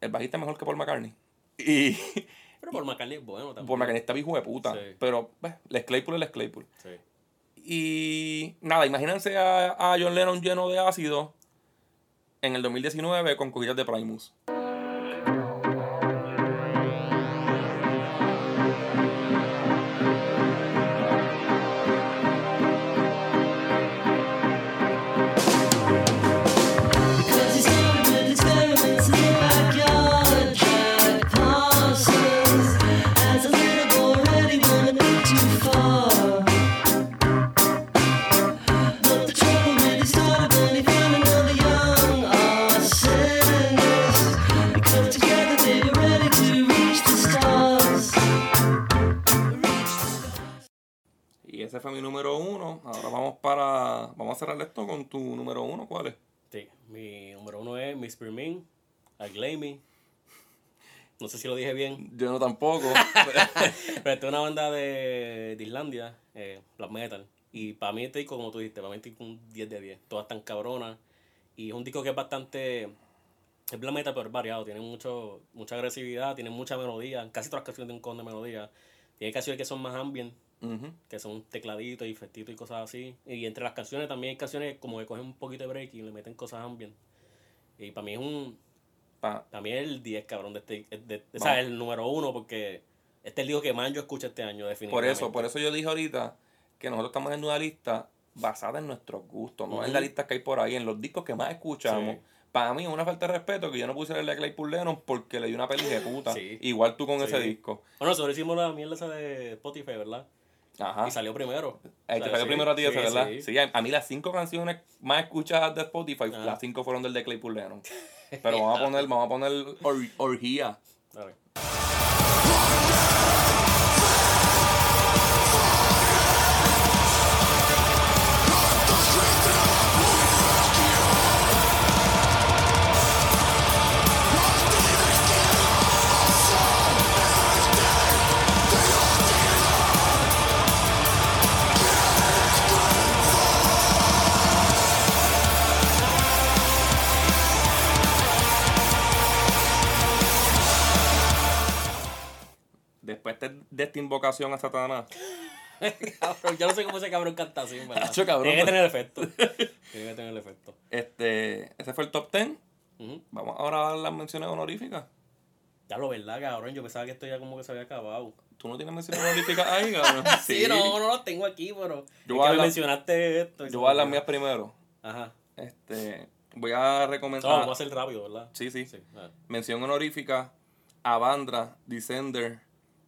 el bajista es mejor que Paul McCartney. Y [laughs] Pero por McCartney es bueno también. Paul McCartney está hijo de puta. Sí. Pero, pues, Les Claypool es Les Claypool. Sí. Y nada, imagínense a, a John Lennon lleno de ácido en el 2019 con cogidas de Primus. Ese fue mi número uno. Ahora vamos para. Vamos a cerrar esto con tu número uno. ¿Cuál es? Sí, mi número uno es Miss Permin, Aglamey. No sé si lo dije bien, Yo no tampoco. [laughs] pero esta es una banda de, de Islandia, eh, black metal. Y para mí este disco, como tú dijiste, para mí este disco es un 10 de 10. Todas están cabronas. Y es un disco que es bastante... Es black metal, pero es variado. Tiene mucho, mucha agresividad, tiene mucha melodía. Casi todas las canciones tienen un con de melodía. Tiene canciones que son más ambient, Que son tecladitos y efectitos y cosas así. Y entre las canciones también hay canciones como que cogen un poquito de break y le meten cosas ambient. Y para mí es un... Pa- También el 10, cabrón, de este... De, de- o sea, el número uno, porque este es el disco que más yo escucho este año, Por definitivamente. eso, por eso yo dije ahorita que nosotros estamos en una lista basada en nuestros gustos, no en la lista que hay por ahí, en los discos que más escuchamos. Sí. Para mí es una falta de respeto que yo no puse el de Claypool Lennon porque le di una peli de puta. Sí. Igual tú con Sí. ese disco. Bueno, nosotros hicimos la mierda esa de Spotify, ¿verdad? Ajá. Y salió primero. Ahí O te salió sí, primero a ti sí, ¿verdad? sí. Sí, a, mí las cinco canciones más escuchadas de Spotify, las cinco fueron del de Claypool Lennon. [laughs] Pero vamos a poner, vamos a poner or- orgía. A ver. De, esta invocación a Satanás, [laughs] Cabrón, yo no sé cómo ese cabrón canta así, ¿verdad? Hacho, cabrón, Tiene que tener efecto. [laughs] Tiene que tener efecto. este, ese fue el top 10. Ujú. Vamos ahora a dar las menciones honoríficas. Ya lo verdad, cabrón. Yo pensaba que esto ya como que se había acabado. ¿Tú no tienes menciones honoríficas ahí, cabrón? [laughs] Sí, no, no las tengo aquí, pero. Yo es voy a que me la- mencionaste esto. Yo voy a las mías primero. Ajá. Este, voy a No, recomendar. vamos a hacer rápido, ¿verdad? Sí, sí. Mención honorífica a Bandra, Descender,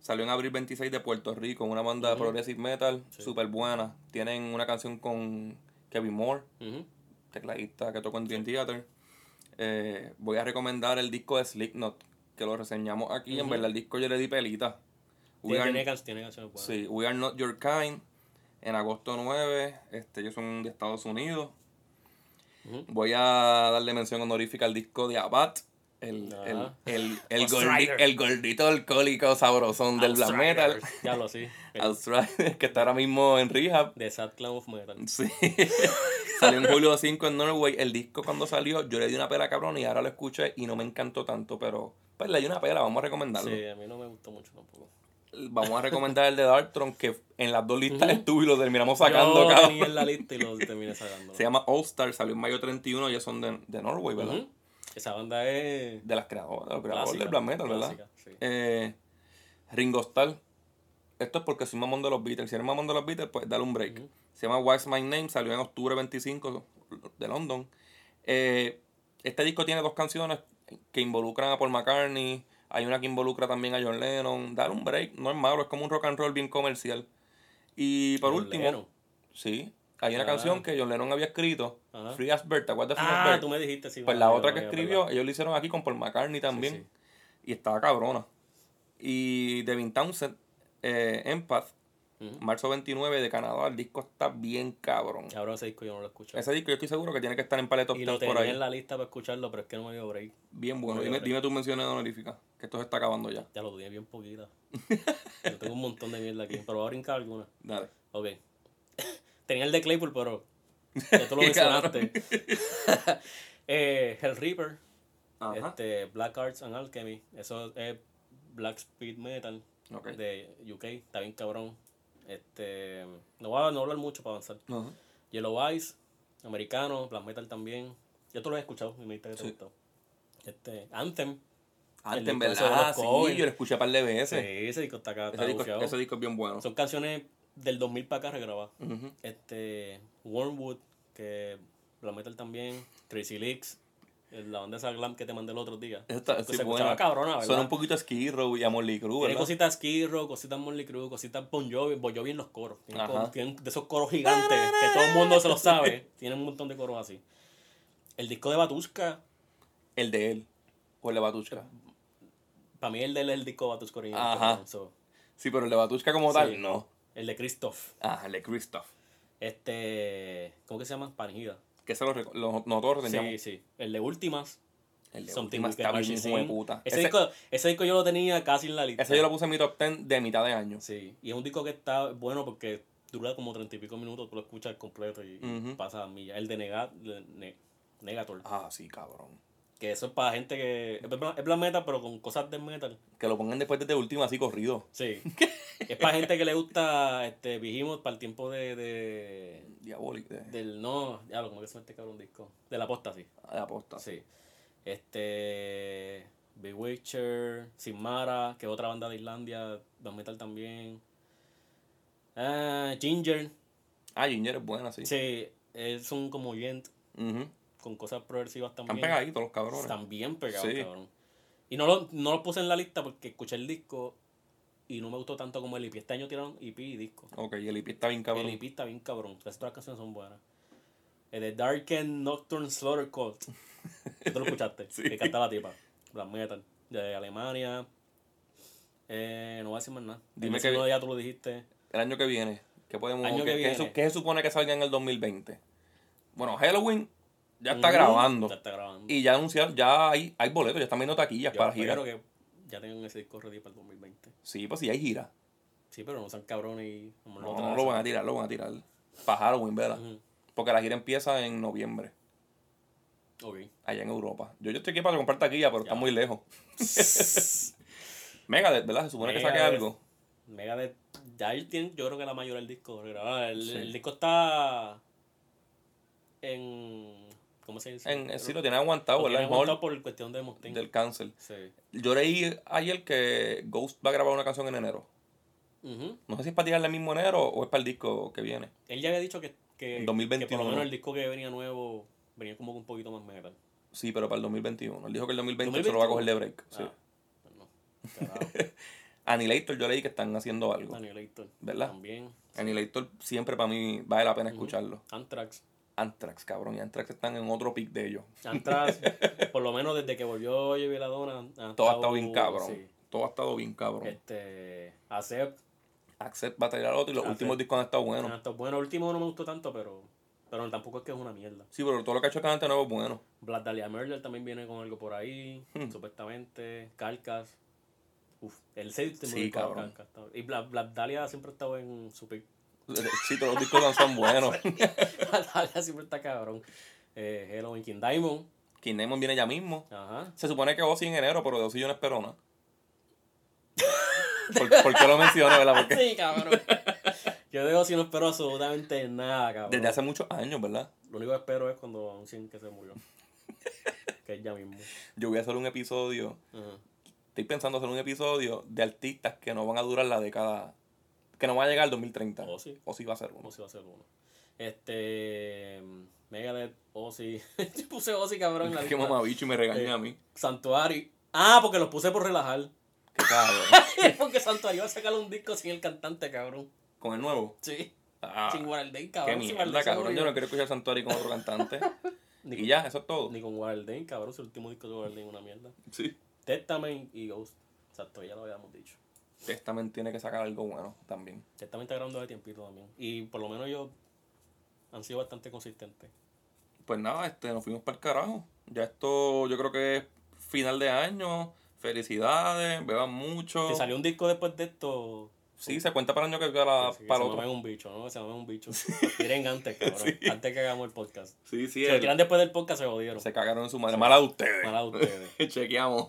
Salió en abril 26 de Puerto Rico, una banda de progressive metal, súper buena. Tienen una canción con Kevin Moore, tecladista que tocó en Dream Theater. Eh, voy a recomendar el disco de Slipknot, que lo reseñamos aquí. En verdad, el disco yo le di pelita. We are- tiene, can- tiene canciones buenas. Sí, We Are Not Your Kind, en agosto 9, este, ellos son de Estados Unidos. Voy a darle mención honorífica al disco de Abad, el, el, el, el, gordi- gordito alcohólico sabrosón del black metal. Ya lo sí. [laughs] Que está ahora mismo en rehab. de Sad Clown of Metal. Sí. [laughs] salió en julio 5 en Norway. El disco cuando salió, yo le di una pela cabrón y ahora lo escuché y no me encantó tanto, pero pues le di una pela, vamos a recomendarlo. Sí, a mí no me gustó mucho tampoco. Vamos a recomendar el de Darktron, que en las dos listas estuve y lo terminamos sacando, Yo cabrón. en la lista y lo terminé [laughs] sacando. Se llama All Star, salió en mayo 31 y ellos son de, de Norway, ¿verdad? Ujú. Esa banda es De las creadoras, de los creadores del black metal, ¿verdad? clásica, sí. Eh, Ringo Starr. Esto es porque soy mamón de los Beatles. Si eres mamón de los Beatles, pues dale un break. Se llama What's My Name, salió en octubre 25 de London. Eh, este disco tiene dos canciones que involucran a Paul McCartney. Hay una que involucra también a John Lennon. Dale un break, no es malo, es como un rock and roll bien comercial. Y por John último, Lennon. sí, hay una Ah. canción que John Lennon había escrito, Ajá. Free as Bird, ¿te acuerdas de Free as Ah, Bird? tú me dijiste, sí. Pues la otra que escribió, ellos lo hicieron aquí con Paul McCartney también. sí. Y estaba cabrona. Y Devin Townsend, eh, Empath, marzo 29 de Canadá. El disco está bien cabrón. Cabrón, ese disco yo no lo escuché. Ese disco yo estoy seguro que tiene que estar en Palette of y lo por tenía ahí. en la lista para escucharlo, pero es que no me dio break. Bien bueno. Dime, dime tus menciones honoríficas, que esto se está acabando ya. Ya lo tenía bien poquita. yo tengo un montón de mierda aquí, pero voy a brincar alguna. [laughs] Dale. Ok. Tenía el de Claypool, pero [laughs] ya tú lo mencionaste. [laughs] eh, Hell Reaper, Ajá. este, Black Arts and Alchemy, eso es Black Speed Metal Ok. de UK, está bien cabrón. Este, no voy a no hablar mucho para avanzar. Ajá. Yellow Eyes, americano, Black Metal también. Yo tú lo he escuchado y me dijiste que te Sí. gustó. Este, Anthem. De verdad, los sí, yo lo escuché un par de Sí, veces. ese disco está acá, está ese, disco, ese disco es bien bueno. Son canciones del 2000 para acá regrabadas. Ujú. Este, Wormwood, que Black Metal también, Tracy Leaks, la banda esa glam que te mandé el otro día. Está- Que sí, se buena. escuchaba cabrona, ¿verdad? Suena un poquito a Skid Row y a Molly Crew, Tiene ¿verdad? cositas Skid Row, cositas Molly Crew, cositas Bon Jovi, Bon Jovi en los coros. Tienen, de esos coros gigantes que todo el mundo se lo sabe. [laughs] Tienen un montón de coros así. El disco de Batushka, El de él. O el de Batushka. para mí el de él es el disco de Batushka original. Ajá. so, Sí, pero el de Batushka como Sí. tal, no. El de Christoph. Ah, el de Christoph. Este, ¿cómo que se llama? Panigida. Que se lo, reco- lo nosotros teníamos. Sí, sí. El de Últimas. El de Something Última We Can está bien puta. Ese, Ese, disco, ese disco yo lo tenía casi en la lista. ese yo lo puse en mi top 10 de mitad de año. Sí, y es un disco que está bueno porque dura como treinta y pico minutos, tú lo escuchas completo y, y Ujú. pasa a millas. El de Ne- Negator, Ah, sí, cabrón. Que eso es para gente que es black metal, pero con cosas de metal. Que lo pongan después de este último así corrido. Sí. es para gente que le gusta este Vigimos para el tiempo de, de Diabólico. De, del no, ya lo como que se este cabrón disco. De la posta, sí. de aposta. Sí. Este. Bewitcher, Sinmara, que es otra banda de Islandia, black metal también. Ah, Ginger, Ah, Ginger es buena, sí. sí, es un como gent Ujú. Con cosas progresivas Están también. pegaditos los cabrones. Están bien pegados, Sí. cabrón. Y no lo, no lo puse en la lista porque escuché el disco y no me gustó tanto como el EP. Este año tiraron EP y disco. Ok, y el IP está bien cabrón. El EP está bien cabrón. Casi todas las canciones son buenas. El de Darken Nocturne Slaughter Cult. [laughs] ¿Tú lo escuchaste? Sí. Que canta la tipa. Black Metal. De Alemania. Eh, no voy a decir más nada. Dime el que- ya tú lo dijiste. El año que viene. ¿Qué podemos Año que viene. qué se supone que salga en el 2020? Bueno, Halloween ya está grabando. Ya está grabando. Y ya anunciaron, ya hay, hay boletos, ya están viendo taquillas Yo para gira. espero que ya tengan ese disco ready para el 2020. Sí, pues sí hay gira. Sí, pero no sean cabrones y... No, no lo van a tirar, lo van a tirar. Para Halloween, ¿verdad? Porque la gira empieza en noviembre, Ok. allá en Europa. Yo, yo estoy aquí para comprar taquilla, pero está muy lejos. [laughs] Megadeth, ¿verdad? Se supone que saque algo. Megadeth, ya tienen, yo creo que la mayoría del disco. El, Sí. el disco está en. ¿Cómo se dice? En, sí, lo tiene aguantado, ¿verdad? tienen aguantado por cuestión de Mosting. del cáncer. Sí. Yo leí ayer que Ghost va a grabar una canción en enero. No sé si es para tirarle el mismo enero o es para el disco que viene. Él ya había dicho que, que, En que 2021. por lo menos el disco que venía nuevo venía como un poquito más metal. Sí, pero para el 2021. Él dijo que el 2020 se lo va a coger de break. Sí. Ah, pues no. [laughs] Annihilator yo leí que están haciendo algo. Annihilator. ¿Verdad? También. Annihilator siempre para mí vale la pena escucharlo. Anthrax. Anthrax, cabrón. Y Anthrax están en otro pick de ellos. Anthrax, [laughs] por lo menos desde que volvió J. Belladonna. han Todo ha estado- bien cabrón. sí. Todo ha estado bien cabrón. Este. Acept. Accept va a tirar otro y los últimos discos han estado han buenos. estado- Bueno, el último no me gustó tanto, pero. Pero tampoco es que es una mierda. Sí, pero todo lo que ha hecho Cagante nuevo es bueno. Black Dahlia Murder también viene con algo por ahí, Hmm. supuestamente. Carcas. Uf, el séptimo Sí, disco de cabrón. Y Black, Black Dahlia siempre ha estado en su pick. Sí, todos los discos son buenos. [laughs] Dahlia siempre está cabrón. Eh, Hello in King Diamond. King Diamond viene ya mismo. Ajá. Se supone que Ozzy en enero, pero de Ozzy yo no espero nada. [laughs] ¿Por, por qué lo menciono, verdad? Porque Sí, cabrón. Yo de si no espero absolutamente nada, cabrón. desde hace muchos años, ¿verdad? Lo único que espero es cuando anuncien que se murió. [laughs] que es ya mismo. Yo voy a hacer un episodio. Ajá. Estoy pensando hacer un episodio de artistas que no van a durar la década. Que no van a llegar al 2030. Ozzy. Ozzy va a ser uno. Ozzy va a ser uno. Este. Megadeth, Ozzy. [laughs] Yo puse Ozzy, cabrón, en la Qué lista. mamabicho y me regaña Eh, a mí. Santuario. Ah, porque los puse por relajar. Qué cabrón. [laughs] porque Santuario va a sacar un disco sin el cantante, cabrón. Con el nuevo. Sí. Ah, sin Warden, qué cabrón. sin mierda, cabrón. Yo no quiero escuchar Santuari con otro cantante. [laughs] Ni y con- ya, eso es todo. Ni con Warden, cabrón. El último disco de Warden es una mierda. Sí. Testament y Ghost. Exacto, ya lo habíamos dicho. Testament tiene que sacar algo bueno también. Testament está grabando de tiempito también. Y por lo menos ellos han sido bastante consistentes. Pues nada, este, nos fuimos para el carajo. Ya esto yo creo que es final de año. Felicidades, beban mucho. Si salió un disco después de esto. Sí, se cuenta para el año que para, que se para mamen otro. un bicho, ¿no? Se mamen un bicho. [laughs] Tiren antes, cabrón. Antes que hagamos el podcast. Sí, sí, lo el- tiran después del podcast, se jodieron. se cagaron en su madre. Mala de ustedes. Mala de ustedes. [laughs] Chequeamos.